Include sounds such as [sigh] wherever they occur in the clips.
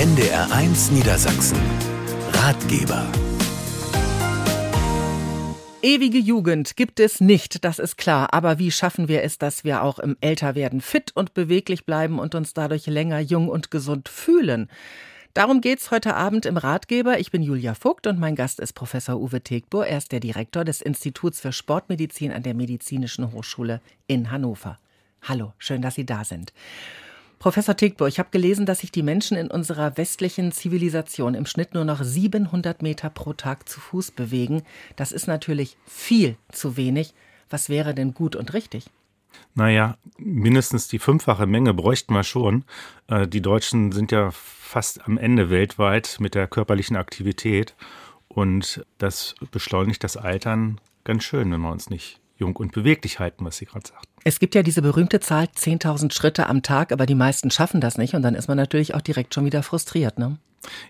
NDR1 Niedersachsen. Ratgeber. Ewige Jugend gibt es nicht, das ist klar. Aber wie schaffen wir es, dass wir auch im Älterwerden fit und beweglich bleiben und uns dadurch länger jung und gesund fühlen? Darum geht's heute Abend im Ratgeber. Ich bin Julia Vogt und mein Gast ist Professor Uwe Tegbur. Er ist der Direktor des Instituts für Sportmedizin an der Medizinischen Hochschule in Hannover. Hallo, schön, dass Sie da sind. Professor Tickbo, ich habe gelesen, dass sich die Menschen in unserer westlichen Zivilisation im Schnitt nur noch 700 Meter pro Tag zu Fuß bewegen. Das ist natürlich viel zu wenig. Was wäre denn gut und richtig? Naja, mindestens die fünffache Menge bräuchten wir schon. Äh, die Deutschen sind ja fast am Ende weltweit mit der körperlichen Aktivität. Und das beschleunigt das Altern ganz schön, wenn wir uns nicht jung und beweglich halten, was Sie gerade sagten. Es gibt ja diese berühmte Zahl 10.000 Schritte am Tag, aber die meisten schaffen das nicht und dann ist man natürlich auch direkt schon wieder frustriert, ne?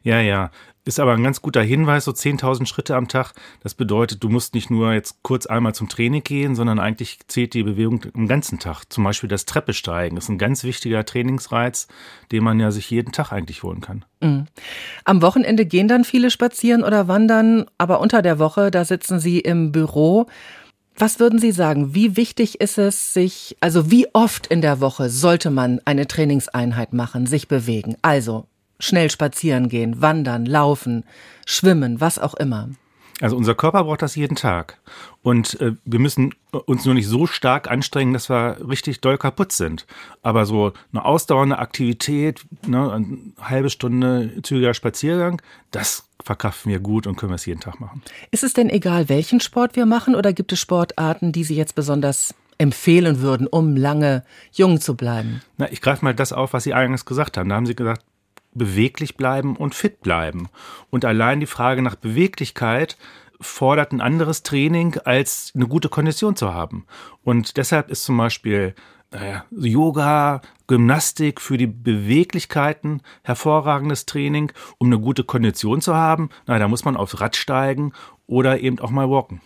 Ja, ja. Ist aber ein ganz guter Hinweis, so 10.000 Schritte am Tag. Das bedeutet, du musst nicht nur jetzt kurz einmal zum Training gehen, sondern eigentlich zählt die Bewegung am ganzen Tag. Zum Beispiel das Treppesteigen ist ein ganz wichtiger Trainingsreiz, den man ja sich jeden Tag eigentlich holen kann. Mhm. Am Wochenende gehen dann viele spazieren oder wandern, aber unter der Woche, da sitzen sie im Büro was würden Sie sagen? Wie wichtig ist es, sich, also wie oft in der Woche sollte man eine Trainingseinheit machen, sich bewegen? Also schnell spazieren gehen, wandern, laufen, schwimmen, was auch immer. Also unser Körper braucht das jeden Tag. Und äh, wir müssen uns nur nicht so stark anstrengen, dass wir richtig doll kaputt sind. Aber so eine ausdauernde Aktivität, ne, eine halbe Stunde zügiger Spaziergang, das verkraften wir gut und können wir es jeden Tag machen. Ist es denn egal, welchen Sport wir machen oder gibt es Sportarten, die Sie jetzt besonders empfehlen würden, um lange jung zu bleiben? Na, ich greife mal das auf, was Sie eingangs gesagt haben. Da haben Sie gesagt, beweglich bleiben und fit bleiben. Und allein die Frage nach Beweglichkeit fordert ein anderes Training, als eine gute Kondition zu haben. Und deshalb ist zum Beispiel naja, Yoga, Gymnastik für die Beweglichkeiten hervorragendes Training, um eine gute Kondition zu haben. Na, da muss man aufs Rad steigen oder eben auch mal walken.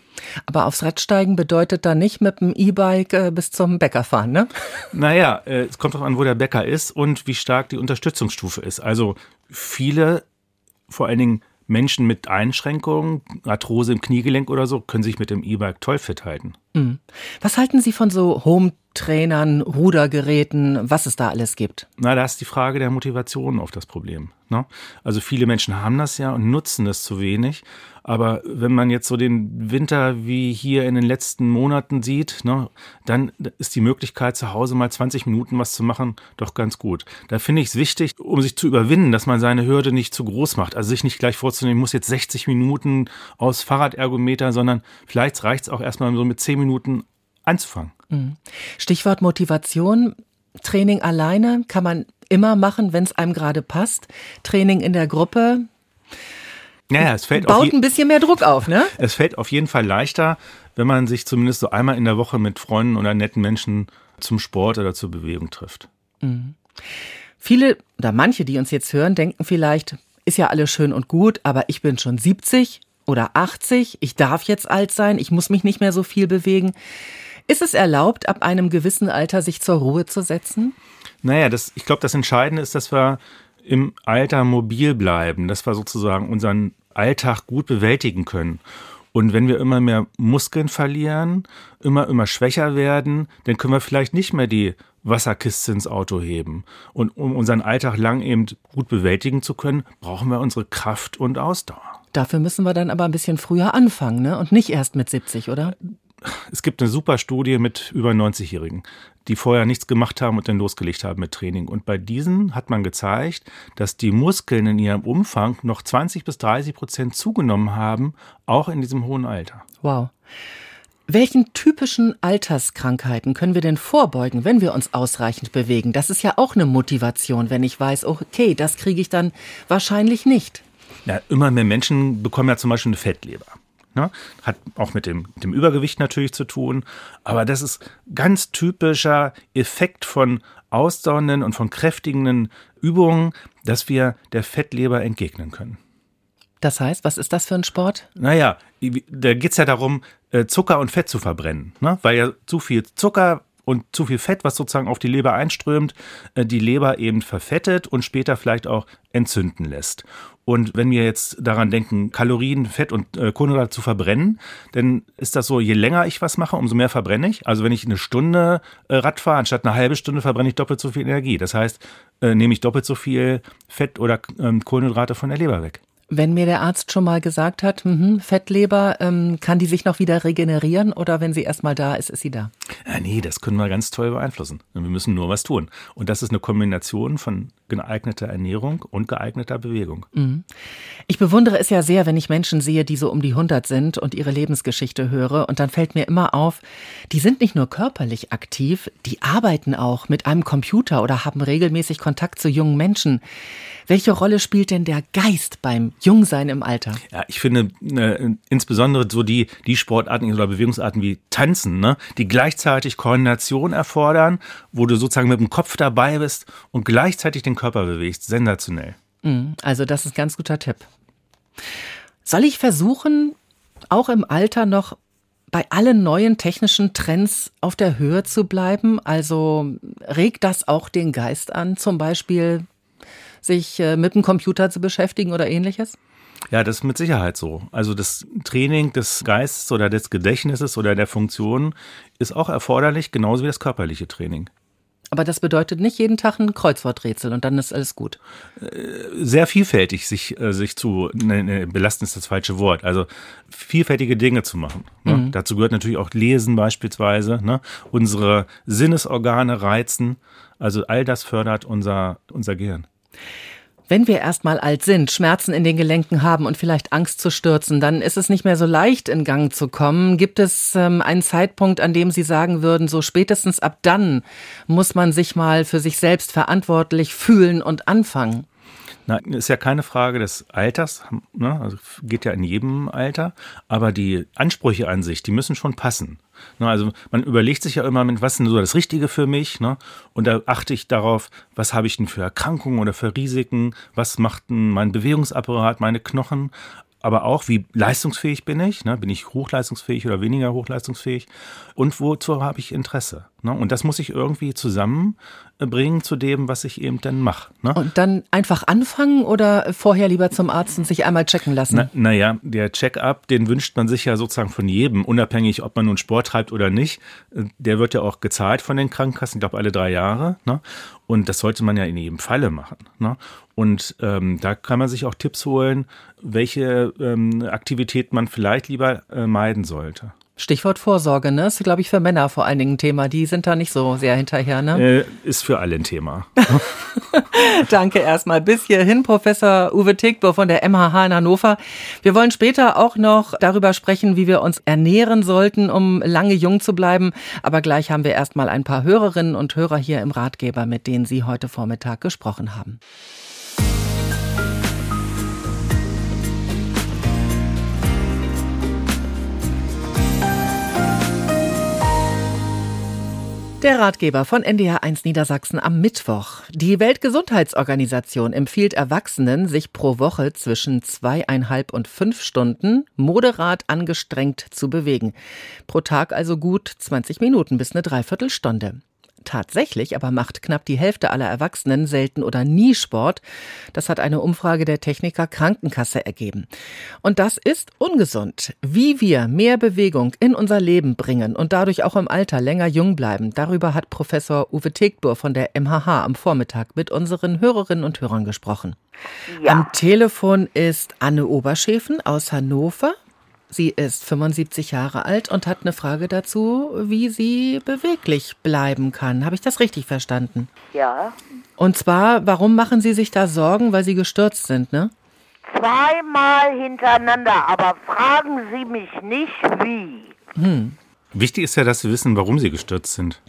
Aber aufs Rad steigen bedeutet da nicht mit dem E-Bike äh, bis zum Bäcker fahren, ne? [laughs] Naja, äh, es kommt darauf an, wo der Bäcker ist und wie stark die Unterstützungsstufe ist. Also viele, vor allen Dingen Menschen mit Einschränkungen, Arthrose im Kniegelenk oder so, können sich mit dem E-Bike toll fit halten. Mhm. Was halten Sie von so Home-Trainern, Rudergeräten, was es da alles gibt? Na, da ist die Frage der Motivation auf das Problem. Ne? Also viele Menschen haben das ja und nutzen es zu wenig. Aber wenn man jetzt so den Winter wie hier in den letzten Monaten sieht, ne, dann ist die Möglichkeit, zu Hause mal 20 Minuten was zu machen, doch ganz gut. Da finde ich es wichtig, um sich zu überwinden, dass man seine Hürde nicht zu groß macht. Also sich nicht gleich vorzunehmen, muss jetzt 60 Minuten aus Fahrradergometer, sondern vielleicht reicht es auch erstmal so mit 10 Minuten anzufangen. Mhm. Stichwort Motivation. Training alleine kann man immer machen, wenn es einem gerade passt. Training in der Gruppe naja, es fällt baut ein bisschen mehr Druck auf, ne? Es fällt auf jeden Fall leichter, wenn man sich zumindest so einmal in der Woche mit Freunden oder netten Menschen zum Sport oder zur Bewegung trifft. Mhm. Viele oder manche, die uns jetzt hören, denken vielleicht, ist ja alles schön und gut, aber ich bin schon 70 oder 80, ich darf jetzt alt sein, ich muss mich nicht mehr so viel bewegen. Ist es erlaubt, ab einem gewissen Alter sich zur Ruhe zu setzen? Naja, das, ich glaube, das Entscheidende ist, dass wir im Alter mobil bleiben, dass wir sozusagen unseren Alltag gut bewältigen können. Und wenn wir immer mehr Muskeln verlieren, immer, immer schwächer werden, dann können wir vielleicht nicht mehr die Wasserkiste ins Auto heben. Und um unseren Alltag lang eben gut bewältigen zu können, brauchen wir unsere Kraft und Ausdauer. Dafür müssen wir dann aber ein bisschen früher anfangen, ne? Und nicht erst mit 70, oder? Es gibt eine super Studie mit über 90-Jährigen die vorher nichts gemacht haben und dann losgelegt haben mit Training. Und bei diesen hat man gezeigt, dass die Muskeln in ihrem Umfang noch 20 bis 30 Prozent zugenommen haben, auch in diesem hohen Alter. Wow. Welchen typischen Alterskrankheiten können wir denn vorbeugen, wenn wir uns ausreichend bewegen? Das ist ja auch eine Motivation, wenn ich weiß, okay, das kriege ich dann wahrscheinlich nicht. Ja, immer mehr Menschen bekommen ja zum Beispiel eine Fettleber. Ne? Hat auch mit dem, dem Übergewicht natürlich zu tun. Aber das ist ganz typischer Effekt von ausdauernden und von kräftigenden Übungen, dass wir der Fettleber entgegnen können. Das heißt, was ist das für ein Sport? Naja, da geht es ja darum, äh, Zucker und Fett zu verbrennen. Ne? Weil ja zu viel Zucker und zu viel Fett, was sozusagen auf die Leber einströmt, äh, die Leber eben verfettet und später vielleicht auch entzünden lässt. Und wenn wir jetzt daran denken, Kalorien, Fett und äh, Kohlenhydrate zu verbrennen, dann ist das so, je länger ich was mache, umso mehr verbrenne ich. Also wenn ich eine Stunde äh, Rad fahre, anstatt eine halbe Stunde, verbrenne ich doppelt so viel Energie. Das heißt, äh, nehme ich doppelt so viel Fett oder ähm, Kohlenhydrate von der Leber weg. Wenn mir der Arzt schon mal gesagt hat, mh, Fettleber, ähm, kann die sich noch wieder regenerieren oder wenn sie erstmal da ist, ist sie da? Ja, nee, das können wir ganz toll beeinflussen. Wir müssen nur was tun. Und das ist eine Kombination von geeigneter Ernährung und geeigneter Bewegung. Mhm. Ich bewundere es ja sehr, wenn ich Menschen sehe, die so um die 100 sind und ihre Lebensgeschichte höre. Und dann fällt mir immer auf, die sind nicht nur körperlich aktiv, die arbeiten auch mit einem Computer oder haben regelmäßig Kontakt zu jungen Menschen. Welche Rolle spielt denn der Geist beim Jungsein im Alter? Ja, ich finde äh, insbesondere so die, die Sportarten oder Bewegungsarten wie Tanzen, ne, die gleichzeitig Koordination erfordern, wo du sozusagen mit dem Kopf dabei bist und gleichzeitig den Körper bewegst. Sensationell. Mhm, also das ist ein ganz guter Tipp. Soll ich versuchen, auch im Alter noch bei allen neuen technischen Trends auf der Höhe zu bleiben? Also regt das auch den Geist an, zum Beispiel sich äh, mit dem Computer zu beschäftigen oder ähnliches? Ja, das ist mit Sicherheit so. Also das Training des Geistes oder des Gedächtnisses oder der Funktion ist auch erforderlich, genauso wie das körperliche Training. Aber das bedeutet nicht jeden Tag ein Kreuzworträtsel und dann ist alles gut. Äh, sehr vielfältig sich, äh, sich zu, ne, ne, belasten ist das falsche Wort, also vielfältige Dinge zu machen. Ne? Mhm. Dazu gehört natürlich auch Lesen beispielsweise, ne? unsere Sinnesorgane reizen, also all das fördert unser, unser Gehirn. Wenn wir erstmal alt sind, Schmerzen in den Gelenken haben und vielleicht Angst zu stürzen, dann ist es nicht mehr so leicht in Gang zu kommen. Gibt es ähm, einen Zeitpunkt, an dem Sie sagen würden, so spätestens ab dann muss man sich mal für sich selbst verantwortlich fühlen und anfangen? Na, ist ja keine Frage des Alters, ne? also geht ja in jedem Alter, aber die Ansprüche an sich, die müssen schon passen. Ne? Also man überlegt sich ja immer, was ist denn so das Richtige für mich? Ne? Und da achte ich darauf, was habe ich denn für Erkrankungen oder für Risiken? Was macht denn mein Bewegungsapparat, meine Knochen? aber auch, wie leistungsfähig bin ich? Ne? Bin ich hochleistungsfähig oder weniger hochleistungsfähig? Und wozu habe ich Interesse? Ne? Und das muss ich irgendwie zusammenbringen zu dem, was ich eben dann mache. Ne? Und dann einfach anfangen oder vorher lieber zum Arzt und sich einmal checken lassen? Naja, na der Check-up, den wünscht man sich ja sozusagen von jedem, unabhängig, ob man nun Sport treibt oder nicht. Der wird ja auch gezahlt von den Krankenkassen, ich glaube alle drei Jahre. Ne? Und das sollte man ja in jedem Falle machen. Und ähm, da kann man sich auch Tipps holen, welche ähm, Aktivität man vielleicht lieber äh, meiden sollte. Stichwort Vorsorge, ne? Ist, glaube ich, für Männer vor allen Dingen ein Thema. Die sind da nicht so sehr hinterher, ne? Äh, ist für alle ein Thema. [laughs] Danke erstmal. Bis hierhin, Professor Uwe Tickbo von der MHH in Hannover. Wir wollen später auch noch darüber sprechen, wie wir uns ernähren sollten, um lange jung zu bleiben. Aber gleich haben wir erstmal ein paar Hörerinnen und Hörer hier im Ratgeber, mit denen Sie heute Vormittag gesprochen haben. Der Ratgeber von NDR1 Niedersachsen am Mittwoch. Die Weltgesundheitsorganisation empfiehlt Erwachsenen, sich pro Woche zwischen zweieinhalb und fünf Stunden moderat angestrengt zu bewegen. Pro Tag also gut 20 Minuten bis eine Dreiviertelstunde. Tatsächlich aber macht knapp die Hälfte aller Erwachsenen selten oder nie Sport. Das hat eine Umfrage der Techniker Krankenkasse ergeben. Und das ist ungesund. Wie wir mehr Bewegung in unser Leben bringen und dadurch auch im Alter länger jung bleiben, darüber hat Professor Uwe Tegbur von der MHH am Vormittag mit unseren Hörerinnen und Hörern gesprochen. Ja. Am Telefon ist Anne Oberschäfen aus Hannover. Sie ist 75 Jahre alt und hat eine Frage dazu, wie sie beweglich bleiben kann. Habe ich das richtig verstanden? Ja. Und zwar, warum machen Sie sich da Sorgen, weil Sie gestürzt sind, ne? Zweimal hintereinander, aber fragen Sie mich nicht wie. Hm. Wichtig ist ja, dass Sie wissen, warum Sie gestürzt sind.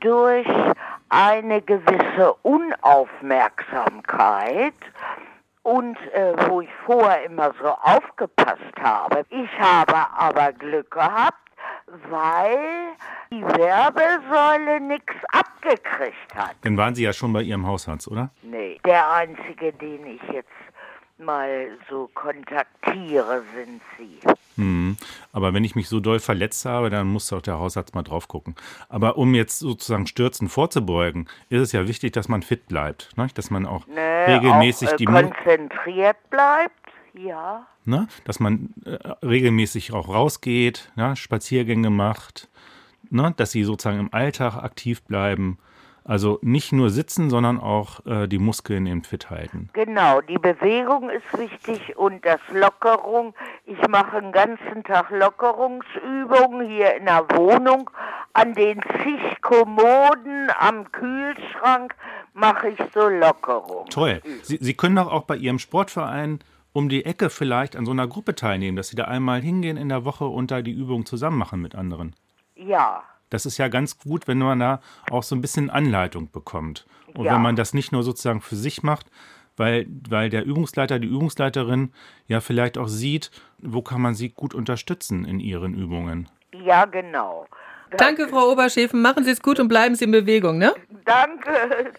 Durch eine gewisse Unaufmerksamkeit und äh, wo ich vorher immer so aufgepasst habe. Ich habe aber Glück gehabt, weil die Werbesäule nichts abgekriegt hat. Dann waren Sie ja schon bei Ihrem Hausarzt, oder? Nee, der einzige, den ich jetzt mal so kontaktiere, sind Sie. Hm. Aber wenn ich mich so doll verletzt habe, dann muss doch der Hausarzt mal drauf gucken. Aber um jetzt sozusagen Stürzen vorzubeugen, ist es ja wichtig, dass man fit bleibt. Ne? Dass man auch Ne, regelmäßig auch, äh, die konzentriert bleibt, ja. ne? dass man äh, regelmäßig auch rausgeht, ja? Spaziergänge macht, ne? dass sie sozusagen im Alltag aktiv bleiben. Also nicht nur sitzen, sondern auch äh, die Muskeln eben fit halten. Genau, die Bewegung ist wichtig und das Lockerung. Ich mache den ganzen Tag Lockerungsübungen hier in der Wohnung. An den zig Kommoden am Kühlschrank mache ich so Lockerung. Toll. Sie, Sie können doch auch bei Ihrem Sportverein um die Ecke vielleicht an so einer Gruppe teilnehmen, dass Sie da einmal hingehen in der Woche und da die Übung zusammen machen mit anderen. Ja, Das ist ja ganz gut, wenn man da auch so ein bisschen Anleitung bekommt. Und Ja. wenn man das nicht nur sozusagen für sich macht, weil, weil der Übungsleiter, die Übungsleiterin ja vielleicht auch sieht, wo kann man sie gut unterstützen in ihren Übungen. ja, genau. Danke, Frau Oberschäfen. Machen Sie es gut und bleiben Sie in Bewegung, ne? Danke.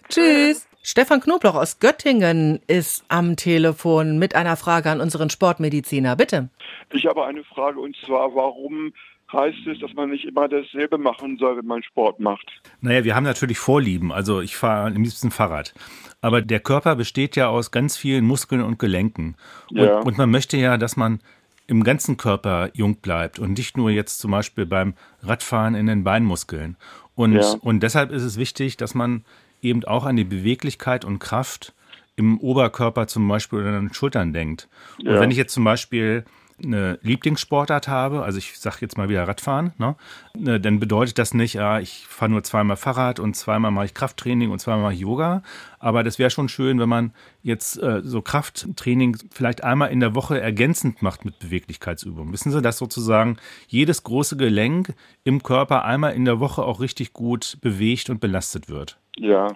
Tschüss. Stefan Knobloch aus Göttingen ist am Telefon mit einer Frage an unseren Sportmediziner. Bitte. Ich habe eine Frage und zwar, warum heißt es, dass man nicht immer dasselbe machen soll, wenn man Sport macht? Naja, wir haben natürlich Vorlieben. Also ich fahre am liebsten Fahrrad. Aber der Körper besteht ja aus ganz vielen Muskeln und Gelenken. Und, Ja. und man möchte ja, dass man im ganzen Körper jung bleibt und nicht nur jetzt zum Beispiel beim Radfahren in den Beinmuskeln. Und, Ja. und deshalb ist es wichtig, dass man eben auch an die Beweglichkeit und Kraft im Oberkörper zum Beispiel oder an den Schultern denkt. Und Ja. wenn ich jetzt zum Beispiel eine Lieblingssportart habe, also ich sage jetzt mal wieder Radfahren, ne, ne, dann bedeutet das nicht, ah, ich fahre nur zweimal Fahrrad und zweimal mache ich Krafttraining und zweimal mache ich Yoga. Aber das wäre schon schön, wenn man jetzt äh, so Krafttraining vielleicht einmal in der Woche ergänzend macht mit Beweglichkeitsübungen. Wissen Sie, dass sozusagen jedes große Gelenk im Körper einmal in der Woche auch richtig gut bewegt und belastet wird. Ja,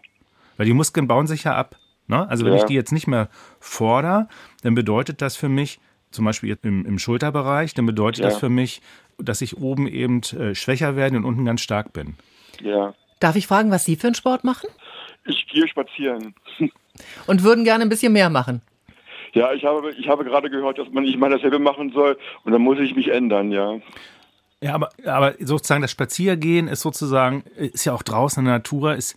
Weil die Muskeln bauen sich ja ab. Ne? Also wenn Ja. ich die jetzt nicht mehr fordere, dann bedeutet das für mich, zum Beispiel jetzt im, im Schulterbereich, dann bedeutet Ja. das für mich, dass ich oben eben äh, schwächer werde und unten ganz stark bin. ja. Darf ich fragen, was Sie für einen Sport machen? Ich gehe spazieren. [laughs] Und würden gerne ein bisschen mehr machen. Ja, ich habe, ich habe gerade gehört, dass man nicht mal dasselbe machen soll und dann muss ich mich ändern, ja. Ja, aber, aber sozusagen das Spaziergehen ist sozusagen, ist ja auch draußen in der Natur, ist,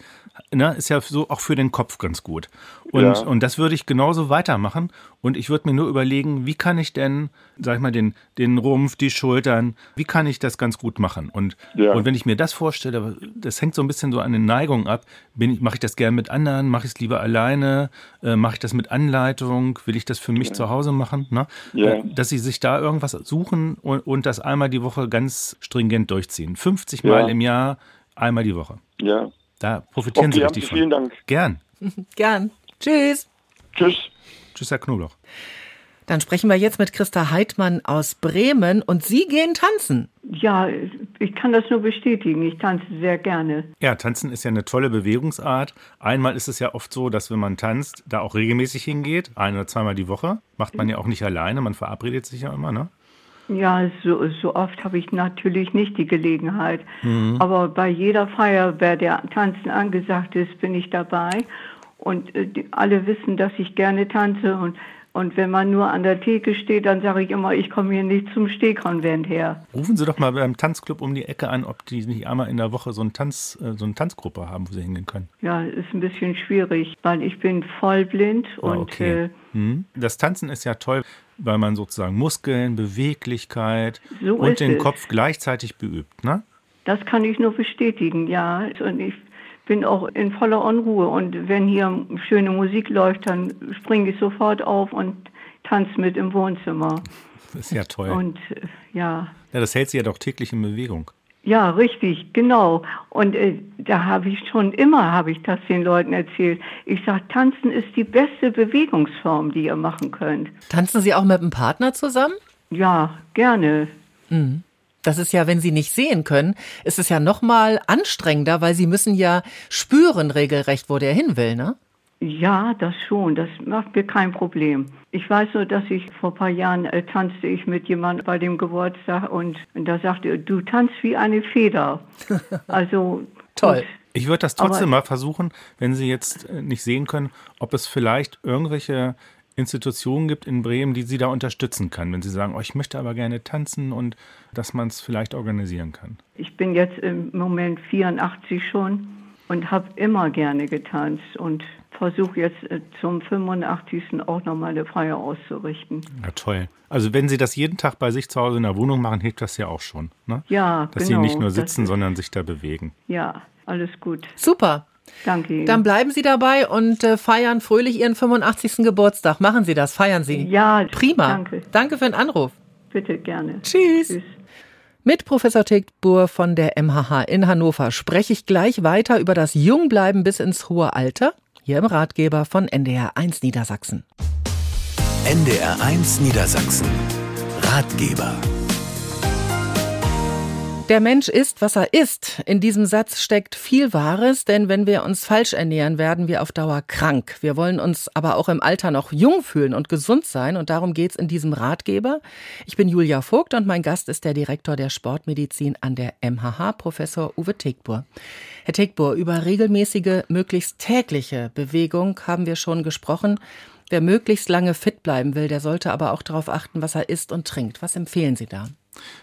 ne, ist ja so auch für den Kopf ganz gut. Und, Ja. und das würde ich genauso weitermachen. Und ich würde mir nur überlegen, wie kann ich denn, sag ich mal, den, den Rumpf, die Schultern, wie kann ich das ganz gut machen? Und, Ja. und wenn ich mir das vorstelle, das hängt so ein bisschen so an den Neigungen ab. Bin ich, mache ich das gern mit anderen? Mache ich es lieber alleine? Äh, mache ich das mit Anleitung? Will ich das für mich zu Hause machen? Ne? Ja. Äh, dass sie sich da irgendwas suchen und, und das einmal die Woche ganz stringent durchziehen. 50 Ja. Mal im Jahr, einmal die Woche. Ja. Da profitieren Okay, sie richtig Sie von. vielen Dank. Gern. [laughs] Gern. Tschüss. Tschüss. Tschüss, Herr Knoblauch. Dann sprechen wir jetzt mit Christa Heidmann aus Bremen und Sie gehen tanzen. Ja, ich kann das nur bestätigen. Ich tanze sehr gerne. Ja, tanzen ist ja eine tolle Bewegungsart. Einmal ist es ja oft so, dass wenn man tanzt, da auch regelmäßig hingeht, ein oder zweimal die Woche. Macht man ja auch nicht alleine, man verabredet sich ja immer, ne? Ja, so, so oft habe ich natürlich nicht die Gelegenheit. Mhm. Aber bei jeder Feier, bei der Tanzen angesagt ist, bin ich dabei. Und äh, die, alle wissen, dass ich gerne tanze. Und, und wenn man nur an der Theke steht, dann sage ich immer, ich komme hier nicht zum Stehkonvent her. Rufen Sie doch mal beim Tanzclub um die Ecke an, ob die nicht einmal in der Woche so, ein Tanz, äh, so eine Tanzgruppe haben, wo Sie hingehen können. Ja, ist ein bisschen schwierig, weil ich bin vollblind Ah, und okay. äh, Hm. Das Tanzen ist ja toll, weil man sozusagen Muskeln, Beweglichkeit So und den es. Kopf gleichzeitig beübt, ne? Das kann ich nur bestätigen, ja. Und ich bin auch in voller Unruhe. Und wenn hier schöne Musik läuft, dann springe ich sofort auf und tanze mit im Wohnzimmer. Das ist ja toll. Und äh, ja, ja, das hält Sie ja doch täglich in Bewegung. Ja, richtig, genau. Und äh, da habe ich schon immer, habe ich das den Leuten erzählt. Ich sage, tanzen ist die beste Bewegungsform, die ihr machen könnt. Tanzen Sie auch mit einem Partner zusammen? Ja, gerne. Das ist ja, wenn Sie nicht sehen können, ist es ja noch mal anstrengender, weil Sie müssen ja spüren regelrecht, wo der hin will, ne? Ja, das schon. Das macht mir kein Problem. Ich weiß nur, dass ich vor ein paar Jahren äh, tanzte ich mit jemandem bei dem Geburtstag und, und da sagte er, du tanzt wie eine Feder. [laughs] Also Toll. gut. Ich würde das trotzdem Aber- mal versuchen, wenn Sie jetzt äh, nicht sehen können, ob es vielleicht irgendwelche Institutionen gibt in Bremen, die Sie da unterstützen kann, wenn Sie sagen, oh, ich möchte aber gerne tanzen und dass man es vielleicht organisieren kann. Ich bin jetzt im Moment 84 schon und habe immer gerne getanzt und versuche jetzt äh, zum 85. auch nochmal eine Feier auszurichten. Ja, toll. Also wenn Sie das jeden Tag bei sich zu Hause in der Wohnung machen, hilft das ja auch schon. Ne? Ja, Dass genau, Sie nicht nur das sitzen, ist- sondern sich da bewegen. Ja, alles gut. Super. Danke Ihnen. Dann bleiben Sie dabei und äh, feiern fröhlich Ihren 85. Geburtstag. Machen Sie das, feiern Sie. ja, Prima. Danke. Danke für den Anruf. Bitte gerne. Tschüss. Tschüss. Mit Professor Tegbur von der MHH in Hannover spreche ich gleich weiter über das Jungbleiben bis ins hohe Alter. Hier im Ratgeber von NDR 1 Niedersachsen. NDR 1 Niedersachsen. Ratgeber. Der Mensch ist, was er ist. In diesem Satz steckt viel Wahres, denn wenn wir uns falsch ernähren, werden wir auf Dauer krank. Wir wollen uns aber auch im Alter noch jung fühlen und gesund sein und darum geht's in diesem Ratgeber. Ich bin Julia Vogt und mein Gast ist der Direktor der Sportmedizin an der MHH, Professor Uwe Tegbur. Herr Tegbur, über regelmäßige, möglichst tägliche Bewegung haben wir schon gesprochen. Wer möglichst lange fit bleiben will, der sollte aber auch darauf achten, was er isst und trinkt. Was empfehlen Sie da?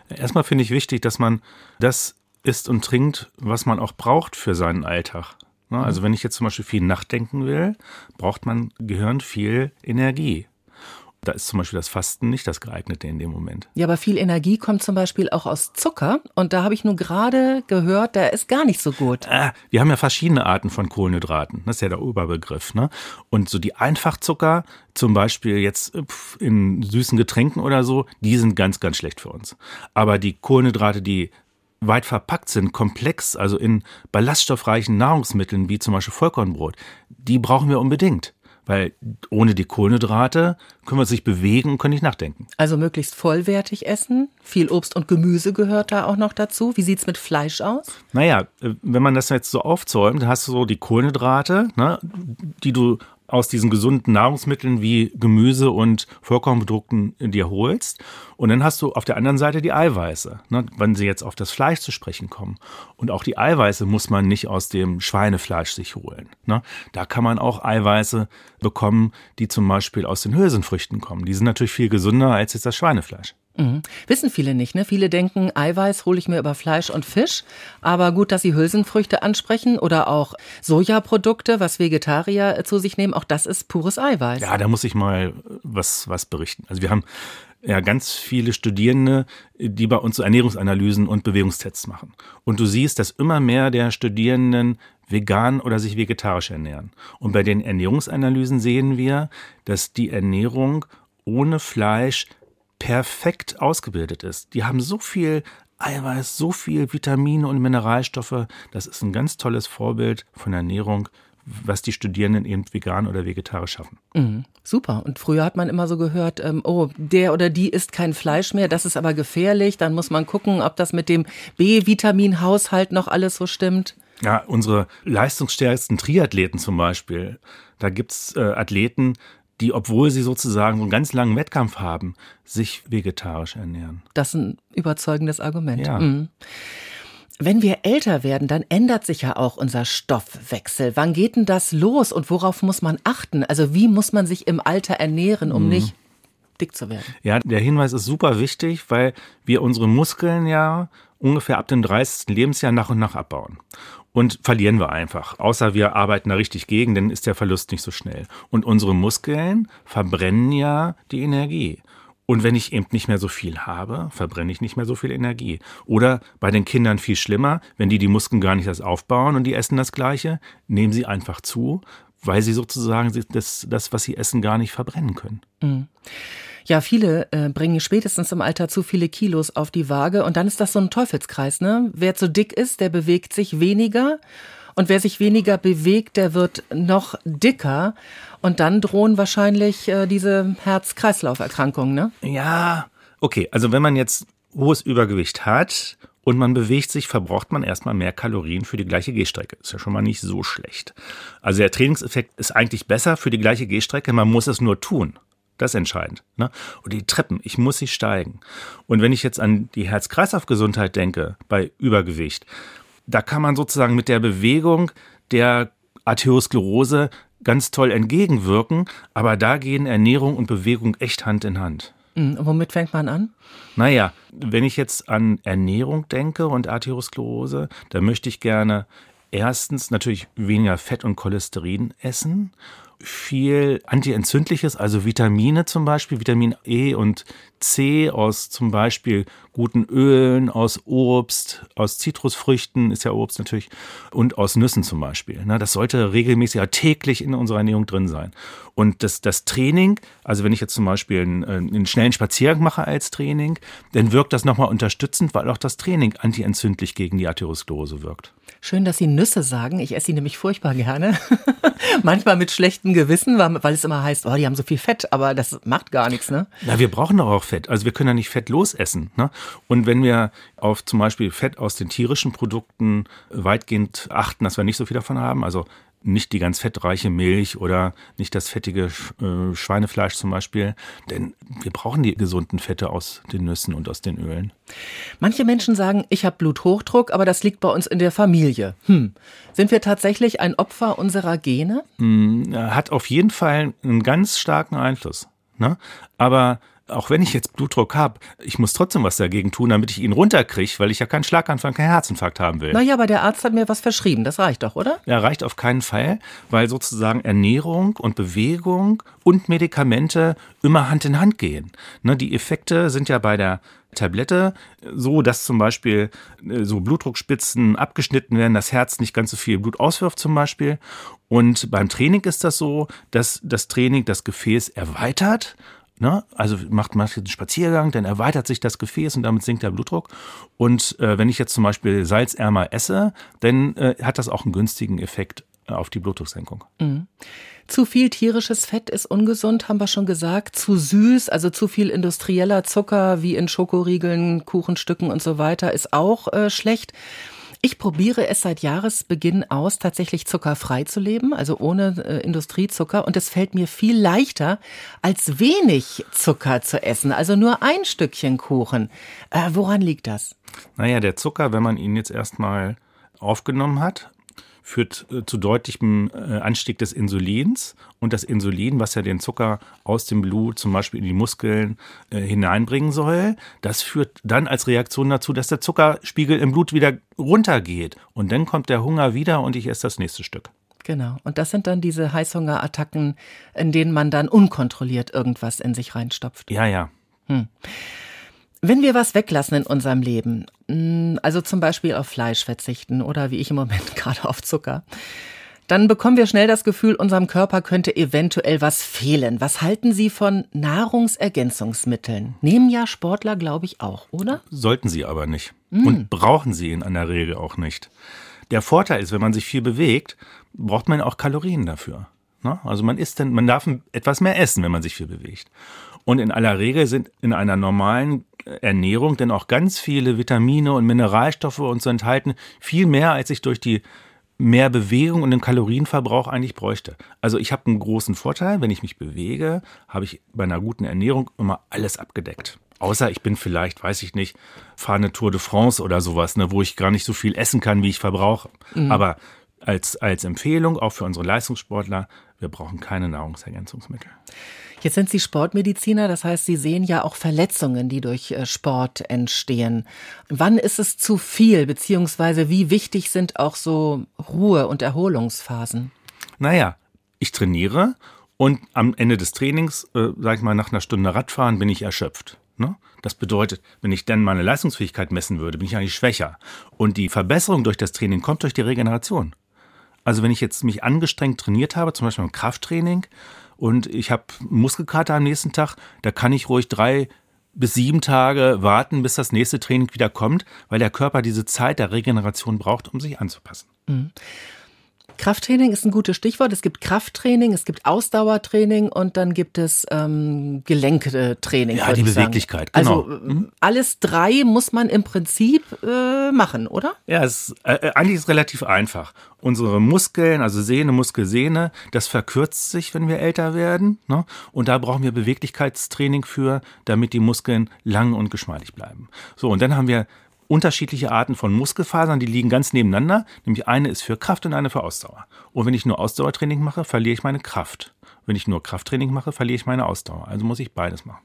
Erstmal finde ich wichtig, dass man das isst und trinkt, was man auch braucht für seinen Alltag. Ne, Also wenn ich jetzt zum Beispiel viel nachdenken will, braucht mein Gehirn viel Energie. Da ist zum Beispiel das Fasten nicht das geeignete in dem Moment. Ja, aber viel Energie kommt zum Beispiel auch aus Zucker. Und da habe ich nun gerade gehört, der ist gar nicht so gut. Ah, wir haben ja verschiedene Arten von Kohlenhydraten. Das ist ja der Oberbegriff. Ne? Und so die Einfachzucker, zum Beispiel jetzt in süßen Getränken oder so, die sind ganz, ganz schlecht für uns. Aber die Kohlenhydrate, die weit verpackt sind, komplex, also in ballaststoffreichen Nahrungsmitteln wie zum Beispiel Vollkornbrot, die brauchen wir unbedingt. Weil ohne die Kohlenhydrate können wir uns nicht bewegen und können nicht nachdenken. Also möglichst vollwertig essen. Viel Obst und Gemüse gehört da auch noch dazu. Wie sieht's mit Fleisch aus? Naja, äh, wenn man das jetzt so aufzäumt, dann hast du so die Kohlenhydrate, ne, die du aus diesen gesunden Nahrungsmitteln wie Gemüse und Vollkornprodukten in dir holst. Und dann hast du auf der anderen Seite die Eiweiße, ne, wenn sie jetzt auf das Fleisch zu sprechen kommen. Und auch die Eiweiße muss man nicht aus dem Schweinefleisch sich holen. Ne. Da kann man auch Eiweiße bekommen, die zum Beispiel aus den Hülsenfrüchten kommen. Die sind natürlich viel gesünder als jetzt das Schweinefleisch. Mhm. Wissen viele nicht, ne? Viele denken, Eiweiß hole ich mir über Fleisch und Fisch. Aber gut, dass Sie Hülsenfrüchte ansprechen oder auch Sojaprodukte, was Vegetarier äh, zu sich nehmen. Auch das ist pures Eiweiß. Ja, da muss ich mal was, was berichten. Also wir haben ja ganz viele Studierende, die bei uns so Ernährungsanalysen und Bewegungstests machen. Und du siehst, dass immer mehr der Studierenden vegan oder sich vegetarisch ernähren. Und bei den Ernährungsanalysen sehen wir, dass die Ernährung ohne Fleisch perfekt ausgebildet ist. Die haben so viel Eiweiß, so viel Vitamine und Mineralstoffe. Das ist ein ganz tolles Vorbild von Ernährung, was die Studierenden eben vegan oder vegetarisch schaffen. Mhm. Super. Und früher hat man immer so gehört, ähm, oh, der oder die isst kein Fleisch mehr, das ist aber gefährlich. Dann muss man gucken, ob das mit dem B-Vitaminhaushalt noch alles so stimmt. Ja, unsere leistungsstärksten Triathleten zum Beispiel, da gibt's äh, Athleten, die, obwohl sie sozusagen so einen ganz langen Wettkampf haben, sich vegetarisch ernähren. Das ist ein überzeugendes Argument. Ja. Mhm. Wenn wir älter werden, dann ändert sich ja auch unser Stoffwechsel. Wann geht denn das los und worauf muss man achten? Also wie muss man sich im Alter ernähren, um nicht dick zu werden? Ja, der Hinweis ist super wichtig, weil wir unsere Muskeln ja ungefähr ab dem 30. Lebensjahr nach und nach abbauen. Und verlieren wir einfach. Außer wir arbeiten da richtig gegen, dann ist der Verlust nicht so schnell. Und unsere Muskeln verbrennen ja die Energie. Und wenn ich eben nicht mehr so viel habe, verbrenne ich nicht mehr so viel Energie. Oder bei den Kindern viel schlimmer, wenn die die Muskeln gar nicht erst aufbauen und die essen das Gleiche, nehmen sie einfach zu, weil sie sozusagen das, das was sie essen, gar nicht verbrennen können. Ja, viele äh, bringen spätestens im Alter zu viele Kilos auf die Waage und dann ist das so ein Teufelskreis, ne? Wer zu dick ist, der bewegt sich weniger und wer sich weniger bewegt, der wird noch dicker und dann drohen wahrscheinlich äh, diese Herz-Kreislauf-Erkrankungen, ne? Ja, okay. Also wenn man jetzt hohes Übergewicht hat und man bewegt sich, verbraucht man erstmal mehr Kalorien für die gleiche Gehstrecke. Ist ja schon mal nicht so schlecht. Also der Trainingseffekt ist eigentlich besser für die gleiche Gehstrecke. Man muss es nur tun. Das ist entscheidend. Ne? Und die Treppen, ich muss sie steigen. Und wenn ich jetzt an die Herz-Kreislauf-Gesundheit denke, bei Übergewicht, da kann man sozusagen mit der Bewegung der Arteriosklerose ganz toll entgegenwirken, aber da gehen Ernährung und Bewegung echt Hand in Hand. Mhm. Womit fängt man an? Naja, wenn ich jetzt an Ernährung denke und Arteriosklerose, dann möchte ich gerne erstens natürlich weniger Fett und Cholesterin essen viel Antientzündliches, also Vitamine zum Beispiel, Vitamin E und C aus zum Beispiel guten Ölen, aus Obst, aus Zitrusfrüchten, ist ja Obst natürlich, und aus Nüssen zum Beispiel. Das sollte regelmäßig, ja täglich in unserer Ernährung drin sein. Und das, das Training, also wenn ich jetzt zum Beispiel einen, einen schnellen Spaziergang mache als Training, dann wirkt das nochmal unterstützend, weil auch das Training antientzündlich gegen die Arteriosklerose wirkt. Schön, dass Sie Nüsse sagen. Ich esse sie nämlich furchtbar gerne. [laughs] Manchmal mit schlechtem Gewissen, weil es immer heißt, oh, die haben so viel Fett, aber das macht gar nichts, ne? Na, wir brauchen doch auch Fett. Also wir können ja nicht Fett losessen. Ne? Und wenn wir auf zum Beispiel Fett aus den tierischen Produkten weitgehend achten, dass wir nicht so viel davon haben, also nicht die ganz fettreiche Milch oder nicht das fettige äh, Schweinefleisch zum Beispiel. Denn wir brauchen die gesunden Fette aus den Nüssen und aus den Ölen. Manche Menschen sagen, ich habe Bluthochdruck, aber das liegt bei uns in der Familie. Hm. Sind wir tatsächlich ein Opfer unserer Gene? Hm, hat auf jeden Fall einen ganz starken Einfluss. Ne? Aber auch wenn ich jetzt Blutdruck habe, ich muss trotzdem was dagegen tun, damit ich ihn runterkriege, weil ich ja keinen Schlaganfall, keinen Herzinfarkt haben will. Naja, aber der Arzt hat mir was verschrieben, das reicht doch, oder? Ja, reicht auf keinen Fall, weil sozusagen Ernährung und Bewegung und Medikamente immer Hand in Hand gehen. Ne, die Effekte sind ja bei der Tablette so, dass zum Beispiel äh, so Blutdruckspitzen abgeschnitten werden, das Herz nicht ganz so viel Blut auswirft zum Beispiel. Und beim Training ist das so, dass das Training das Gefäß erweitert Ne? Also macht man einen Spaziergang, dann erweitert sich das Gefäß und damit sinkt der Blutdruck. Und äh, wenn ich jetzt zum Beispiel salzärmer esse, dann äh, hat das auch einen günstigen Effekt äh, auf die Blutdrucksenkung. Mhm. Zu viel tierisches Fett ist ungesund, haben wir schon gesagt. Zu süß, also zu viel industrieller Zucker wie in Schokoriegeln, Kuchenstücken und so weiter, ist auch äh, schlecht. Ich probiere es seit Jahresbeginn aus, tatsächlich zuckerfrei zu leben, also ohne äh, Industriezucker. Und es fällt mir viel leichter, als wenig Zucker zu essen, also nur ein Stückchen Kuchen. Äh, woran liegt das? Naja, der Zucker, wenn man ihn jetzt erstmal aufgenommen hat, führt äh, zu deutlichem äh, Anstieg des Insulins. Und das Insulin, was ja den Zucker aus dem Blut zum Beispiel in die Muskeln äh, hineinbringen soll, das führt dann als Reaktion dazu, dass der Zuckerspiegel im Blut wieder runtergeht. Und dann kommt der Hunger wieder und ich esse das nächste Stück. Genau. Und das sind dann diese Heißhungerattacken, in denen man dann unkontrolliert irgendwas in sich reinstopft. Ja, ja. Hm. Wenn wir was weglassen in unserem Leben, mm, also zum Beispiel auf Fleisch verzichten oder wie ich im Moment [laughs] gerade auf Zucker, dann bekommen wir schnell das Gefühl, unserem Körper könnte eventuell was fehlen. Was halten Sie von Nahrungsergänzungsmitteln? Nehmen ja Sportler, glaube ich, auch, oder? Sollten sie aber nicht. Mm. Und brauchen sie in einer Regel auch nicht. Der Vorteil ist, wenn man sich viel bewegt, braucht man auch Kalorien dafür. Ne? Also man isst dann, man darf etwas mehr essen, wenn man sich viel bewegt. Und in aller Regel sind in einer normalen Ernährung denn auch ganz viele Vitamine und Mineralstoffe und so enthalten, viel mehr, als ich durch die mehr Bewegung und den Kalorienverbrauch eigentlich bräuchte. Also ich habe einen großen Vorteil, wenn ich mich bewege, habe ich bei einer guten Ernährung immer alles abgedeckt. Außer ich bin vielleicht, weiß ich nicht, fahre eine Tour de France oder sowas, ne, wo ich gar nicht so viel essen kann, wie ich verbrauche. Mhm. Aber als, als Empfehlung, auch für unsere Leistungssportler, wir brauchen keine Nahrungsergänzungsmittel. Jetzt sind Sie Sportmediziner, das heißt, Sie sehen ja auch Verletzungen, die durch äh, Sport entstehen. Wann ist es zu viel, beziehungsweise wie wichtig sind auch so Ruhe- und Erholungsphasen? Naja, ich trainiere und am Ende des Trainings, äh, sag ich mal, nach einer Stunde Radfahren bin ich erschöpft. Ne? Das bedeutet, wenn ich dann meine Leistungsfähigkeit messen würde, bin ich eigentlich schwächer. Und die Verbesserung durch das Training kommt durch die Regeneration. Also wenn ich jetzt mich angestrengt trainiert habe, zum Beispiel im Krafttraining, und ich habe Muskelkater am nächsten Tag, da kann ich ruhig drei bis sieben Tage warten, bis das nächste Training wieder kommt, weil der Körper diese Zeit der Regeneration braucht, um sich anzupassen. Mhm. Krafttraining ist ein gutes Stichwort. Es gibt Krafttraining, es gibt Ausdauertraining und dann gibt es ähm, Gelenktraining. Ja, die Beweglichkeit, genau. Also mhm. alles drei muss man im Prinzip äh, machen, oder? Ja, es, äh, eigentlich ist es relativ einfach. Unsere Muskeln, also Sehne, Muskelsehne, das verkürzt sich, wenn wir älter werden. Ne? Und da brauchen wir Beweglichkeitstraining für, damit die Muskeln lang und geschmeidig bleiben. So, und dann haben wir unterschiedliche Arten von Muskelfasern, die liegen ganz nebeneinander. Nämlich eine ist für Kraft und eine für Ausdauer. Und wenn ich nur Ausdauertraining mache, verliere ich meine Kraft. Wenn ich nur Krafttraining mache, verliere ich meine Ausdauer. Also muss ich beides machen.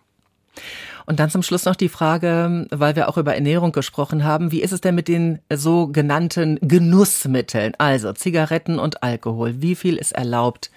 Und dann zum Schluss noch die Frage, weil wir auch über Ernährung gesprochen haben, wie ist es denn mit den sogenannten Genussmitteln, also Zigaretten und Alkohol? Wie viel ist erlaubt?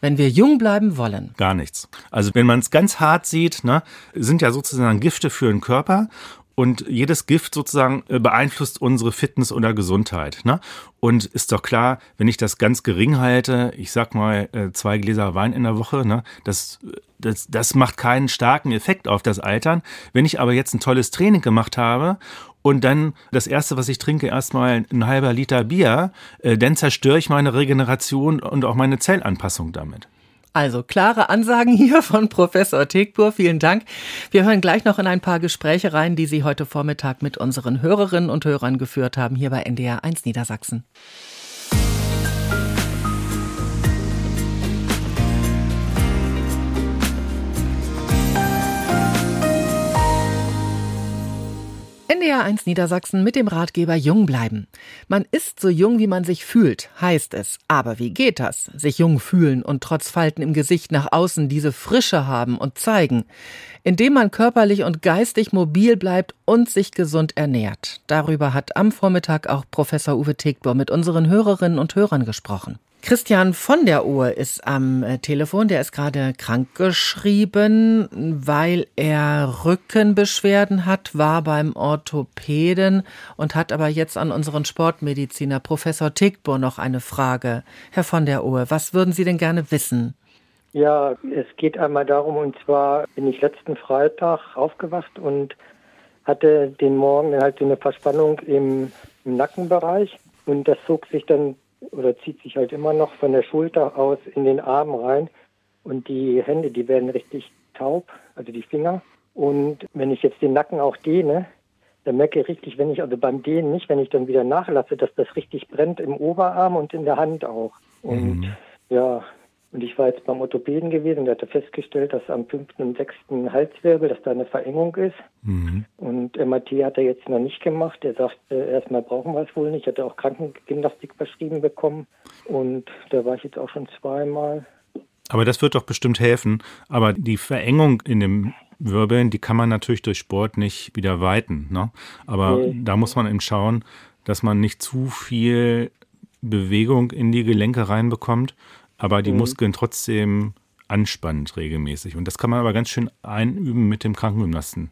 wenn wir jung bleiben wollen? Gar nichts. Also wenn man es ganz hart sieht, ne, sind ja sozusagen Gifte für den Körper und jedes Gift sozusagen äh, beeinflusst unsere Fitness oder Gesundheit. Ne? Und ist doch klar, wenn ich das ganz gering halte, ich sag mal äh, zwei Gläser Wein in der Woche, ne, das, das, das macht keinen starken Effekt auf das Altern. Wenn ich aber jetzt ein tolles Training gemacht habe und dann das erste, was ich trinke, erstmal ein halber Liter Bier, äh, dann zerstöre ich meine Regeneration und auch meine Zellanpassung damit. Also klare Ansagen hier von Professor Tegbur. Vielen Dank. Wir hören gleich noch in ein paar Gespräche rein, die Sie heute Vormittag mit unseren Hörerinnen und Hörern geführt haben, hier bei NDR 1 Niedersachsen. NDR 1 Niedersachsen mit dem Ratgeber Jung bleiben. Man ist so jung, wie man sich fühlt, heißt es. Aber wie geht das? Sich jung fühlen und trotz Falten im Gesicht nach außen diese Frische haben und zeigen. Indem man körperlich und geistig mobil bleibt und sich gesund ernährt. Darüber hat am Vormittag auch Professor Uwe Tegbor mit unseren Hörerinnen und Hörern gesprochen. Christian von der Uhr ist am äh, Telefon. Der ist gerade krankgeschrieben, weil er Rückenbeschwerden hat, war beim Orthopäden und hat aber jetzt an unseren Sportmediziner Professor Tickbohr noch eine Frage. Herr von der Uhr, was würden Sie denn gerne wissen? Ja, es geht einmal darum, und zwar bin ich letzten Freitag aufgewacht und hatte den Morgen halt so eine Verspannung im, im Nackenbereich und das zog sich dann oder zieht sich halt immer noch von der Schulter aus in den Arm rein und die Hände, die werden richtig taub, also die Finger. Und wenn ich jetzt den Nacken auch dehne, dann merke ich richtig, wenn ich, also beim Dehnen nicht, wenn ich dann wieder nachlasse, dass das richtig brennt im Oberarm und in der Hand auch. Und mhm. ja, und ich war jetzt beim Orthopäden gewesen, der hatte festgestellt, dass am fünften und sechsten Halswirbel, dass da eine Verengung ist. Mhm. Und MRT hat er jetzt noch nicht gemacht. Er sagt, äh, erstmal brauchen wir es wohl nicht. Hat er auch Krankengymnastik verschrieben bekommen. Und da war ich jetzt auch schon zweimal. Aber das wird doch bestimmt helfen. Aber die Verengung in dem Wirbeln, die kann man natürlich durch Sport nicht wieder weiten. Ne? Aber nee. da muss man eben schauen, dass man nicht zu viel Bewegung in die Gelenke reinbekommt aber die mhm. Muskeln trotzdem anspannt regelmäßig. Und das kann man aber ganz schön einüben mit dem Krankengymnasten.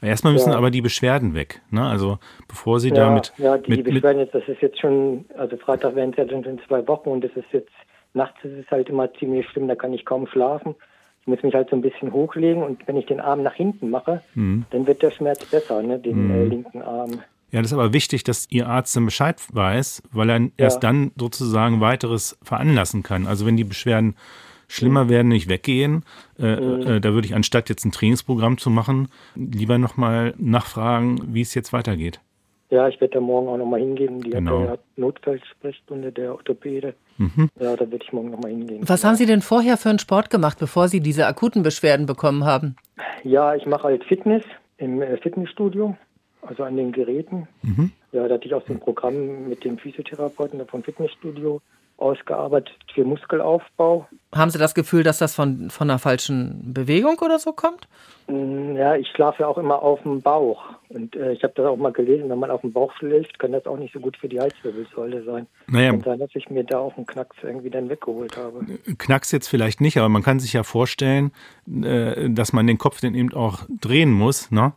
Erstmal müssen ja. aber die Beschwerden weg. Ne? Also bevor sie ja, damit. Ja, die, mit, die Beschwerden jetzt, das ist jetzt schon, also Freitag werden es ja schon in zwei Wochen und das ist jetzt, nachts ist es halt immer ziemlich schlimm, da kann ich kaum schlafen. Ich muss mich halt so ein bisschen hochlegen und wenn ich den Arm nach hinten mache, mhm. dann wird der Schmerz besser, ne? den mhm. äh, linken Arm. Ja, das ist aber wichtig, dass Ihr Arzt dann Bescheid weiß, weil er ja. erst dann sozusagen weiteres veranlassen kann. Also wenn die Beschwerden schlimmer werden, nicht weggehen, äh, mhm. äh, da würde ich anstatt jetzt ein Trainingsprogramm zu machen, lieber nochmal nachfragen, wie es jetzt weitergeht. Ja, ich werde da morgen auch nochmal hingehen. Die genau. hat Notfallsprechstunde, der Orthopäde. Mhm. Ja, da werde ich morgen nochmal hingehen. Was haben Sie denn vorher für einen Sport gemacht, bevor Sie diese akuten Beschwerden bekommen haben? Ja, ich mache halt Fitness im äh, Fitnessstudio also an den Geräten. Mhm. Ja, da hatte ich auch so ein Programm mit dem Physiotherapeuten vom Fitnessstudio ausgearbeitet für Muskelaufbau. Haben Sie das Gefühl, dass das von, von einer falschen Bewegung oder so kommt? Mm, ja, ich schlafe ja auch immer auf dem Bauch. Und äh, ich habe das auch mal gelesen, wenn man auf dem Bauch schläft, kann das auch nicht so gut für die Halswirbelsäule sein. Naja. Und sein, dass ich mir da auch einen Knacks irgendwie dann weggeholt habe. Knacks jetzt vielleicht nicht, aber man kann sich ja vorstellen, äh, dass man den Kopf dann eben auch drehen muss. Ne?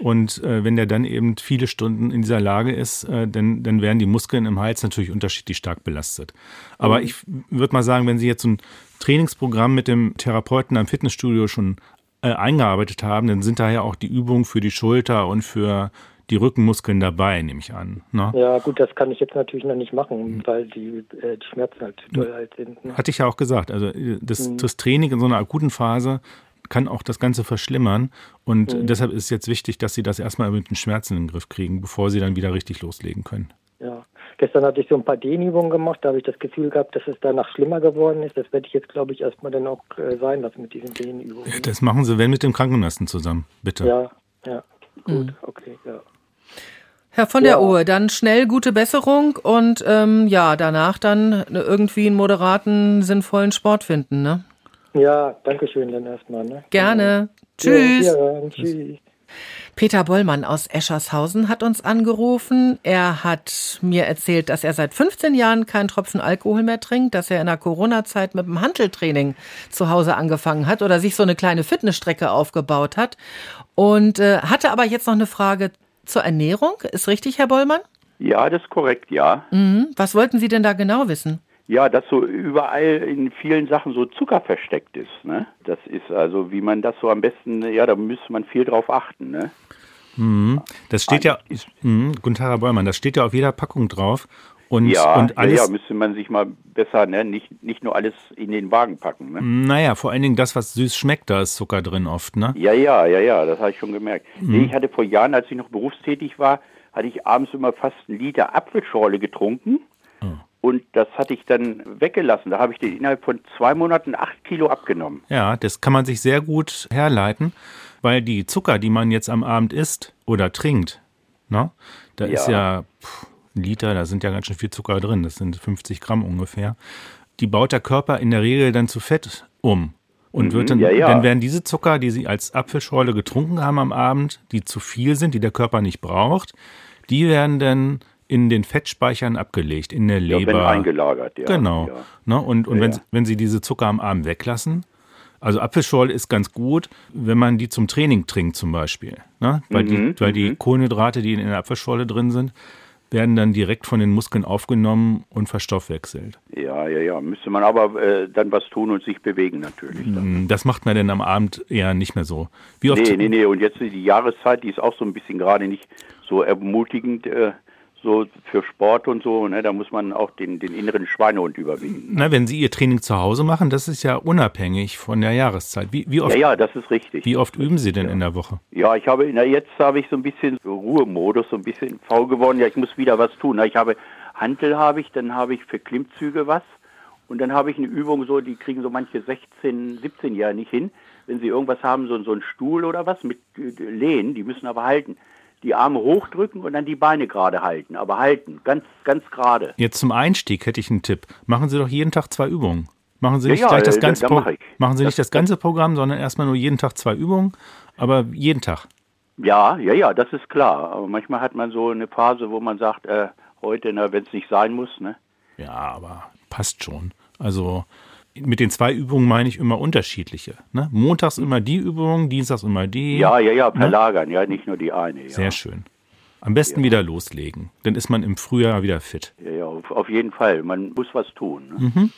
Und äh, wenn der dann eben viele Stunden in dieser Lage ist, äh, dann, dann werden die Muskeln im Hals natürlich unterschiedlich stark belastet. Aber mhm. ich würde mal sagen, wenn Sie jetzt so ein Trainingsprogramm mit dem Therapeuten am Fitnessstudio schon äh, eingearbeitet haben, dann sind da ja auch die Übungen für die Schulter und für die Rückenmuskeln dabei, nehme ich an. Ne? Ja, gut, das kann ich jetzt natürlich noch nicht machen, weil die, äh, die Schmerzen halt doll halt sind. Ne? Hatte ich ja auch gesagt. Also äh, das, mhm. das Training in so einer akuten Phase kann auch das Ganze verschlimmern. Und mhm. deshalb ist es jetzt wichtig, dass Sie das erstmal mit den Schmerzen in den Griff kriegen, bevor Sie dann wieder richtig loslegen können. Ja. Gestern hatte ich so ein paar Dehnübungen gemacht, da habe ich das Gefühl gehabt, dass es danach schlimmer geworden ist. Das werde ich jetzt, glaube ich, erstmal dann auch äh, sein lassen mit diesen Dehnübungen. Das machen Sie, wenn mit dem Krankenlasten zusammen, bitte. Ja, ja. Gut, mhm. okay, ja. Herr von der Ohe, dann schnell gute Besserung und ähm, ja, danach dann irgendwie einen moderaten, sinnvollen Sport finden, ne? Ja, danke schön dann erstmal. Ne? Gerne. Tschüss. Ja, tschüss. Peter Bollmann aus Eschershausen hat uns angerufen. Er hat mir erzählt, dass er seit 15 Jahren keinen Tropfen Alkohol mehr trinkt, dass er in der Corona-Zeit mit dem Handeltraining zu Hause angefangen hat oder sich so eine kleine Fitnessstrecke aufgebaut hat und äh, hatte aber jetzt noch eine Frage zur Ernährung. Ist richtig, Herr Bollmann? Ja, das ist korrekt, ja. Mhm. Was wollten Sie denn da genau wissen? Ja, dass so überall in vielen Sachen so Zucker versteckt ist. Ne? Das ist also, wie man das so am besten, ja, da müsste man viel drauf achten. Ne? Mhm. Das steht ja, mhm. Herr Bollmann, das steht ja auf jeder Packung drauf. Und, ja, und alles, ja, ja, müsste man sich mal besser, ne, nicht, nicht nur alles in den Wagen packen. Ne? Naja, vor allen Dingen das, was süß schmeckt, da ist Zucker drin oft, ne? Ja, ja, ja, ja, das habe ich schon gemerkt. Mhm. Nee, ich hatte vor Jahren, als ich noch berufstätig war, hatte ich abends immer fast einen Liter Apfelschorle getrunken. Und das hatte ich dann weggelassen. Da habe ich innerhalb von zwei Monaten acht Kilo abgenommen. Ja, das kann man sich sehr gut herleiten, weil die Zucker, die man jetzt am Abend isst oder trinkt, ne, da ja. ist ja pff, ein Liter, da sind ja ganz schön viel Zucker drin, das sind 50 Gramm ungefähr. Die baut der Körper in der Regel dann zu Fett um. Und mhm, wird dann, ja, ja. dann werden diese Zucker, die sie als Apfelschorle getrunken haben am Abend, die zu viel sind, die der Körper nicht braucht, die werden dann in den Fettspeichern abgelegt, in der Leber. Ja, eingelagert, ja. Genau. Ja. Ne? Und, und wenn, wenn Sie diese Zucker am Abend weglassen, also Apfelschorle ist ganz gut, wenn man die zum Training trinkt zum Beispiel. Ne? Weil, mhm, die, weil die mhm. Kohlenhydrate, die in der Apfelschorle drin sind, werden dann direkt von den Muskeln aufgenommen und verstoffwechselt. Ja, ja, ja. Müsste man aber äh, dann was tun und sich bewegen natürlich. Dann. Mm, das macht man denn am Abend eher nicht mehr so. Wie oft nee, nee, nee. Und jetzt die Jahreszeit, die ist auch so ein bisschen gerade nicht so ermutigend. Äh, so für Sport und so, ne, da muss man auch den, den inneren Schweinehund überwinden. Na, wenn Sie Ihr Training zu Hause machen, das ist ja unabhängig von der Jahreszeit. Wie, wie oft, ja, ja, das ist richtig. Wie oft üben Sie denn ja. in der Woche? Ja, ich habe, na, jetzt habe ich so ein bisschen Ruhemodus, so ein bisschen faul geworden. Ja, ich muss wieder was tun. Na, ich habe Hantel habe ich, dann habe ich für Klimmzüge was und dann habe ich eine Übung so, die kriegen so manche 16, 17 Jahre nicht hin. Wenn sie irgendwas haben, so, so einen Stuhl oder was mit äh, Lehnen, die müssen aber halten die Arme hochdrücken und dann die Beine gerade halten. Aber halten, ganz, ganz gerade. Jetzt zum Einstieg hätte ich einen Tipp. Machen Sie doch jeden Tag zwei Übungen. Machen Sie nicht ja, gleich das äh, ganze da, da machen Sie nicht das, das ganze Programm, sondern erstmal nur jeden Tag zwei Übungen, aber jeden Tag. Ja, ja, ja, das ist klar. Aber manchmal hat man so eine Phase, wo man sagt, äh, heute, wenn es nicht sein muss, ne? Ja, aber passt schon. Also mit den zwei Übungen meine ich immer unterschiedliche. Ne? Montags immer die Übung, dienstags immer die. Ja, ja, ja, verlagern, ne? ja, nicht nur die eine. Ja. Sehr schön. Am besten ja. wieder loslegen, dann ist man im Frühjahr wieder fit. Ja, ja, auf, auf jeden Fall. Man muss was tun. Ne? Mhm.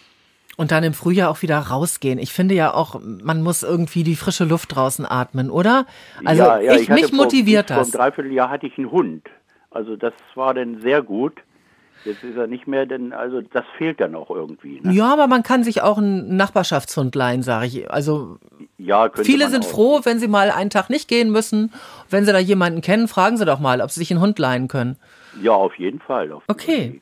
Und dann im Frühjahr auch wieder rausgehen. Ich finde ja auch, man muss irgendwie die frische Luft draußen atmen, oder? Also ja, ja, ich, ich mich motiviert vor, das. Vor einem Dreivierteljahr hatte ich einen Hund. Also das war dann sehr gut. Jetzt ist er nicht mehr, denn also das fehlt dann auch irgendwie. Ne? Ja, aber man kann sich auch einen Nachbarschaftshund leihen, sage ich. Also ja, viele sind froh, wenn sie mal einen Tag nicht gehen müssen. Wenn sie da jemanden kennen, fragen sie doch mal, ob sie sich einen Hund leihen können. Ja, auf jeden Fall. Auf okay.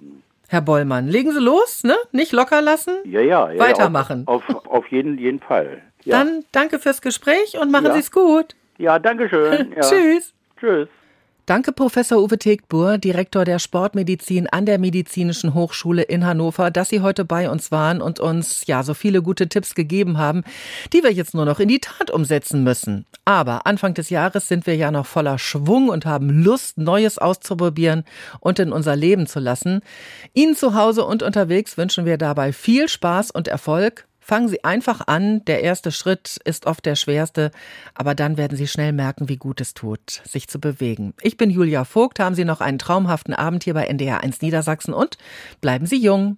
Herr Bollmann, legen Sie los, ne? Nicht locker lassen. Ja, ja. ja Weitermachen. Auf, auf, auf jeden, jeden Fall. Ja. Dann danke fürs Gespräch und machen ja. Sie es gut. Ja, danke schön. [laughs] Ja. Tschüss. Tschüss. Danke, Professor Uwe Tegtbuhr, Direktor der Sportmedizin an der Medizinischen Hochschule in Hannover, dass Sie heute bei uns waren und uns ja so viele gute Tipps gegeben haben, die wir jetzt nur noch in die Tat umsetzen müssen. Aber Anfang des Jahres sind wir ja noch voller Schwung und haben Lust, Neues auszuprobieren und in unser Leben zu lassen. Ihnen zu Hause und unterwegs wünschen wir dabei viel Spaß und Erfolg. Fangen Sie einfach an. Der erste Schritt ist oft der schwerste, aber dann werden Sie schnell merken, wie gut es tut, sich zu bewegen. Ich bin Julia Vogt. Haben Sie noch einen traumhaften Abend hier bei NDR 1 Niedersachsen und bleiben Sie jung.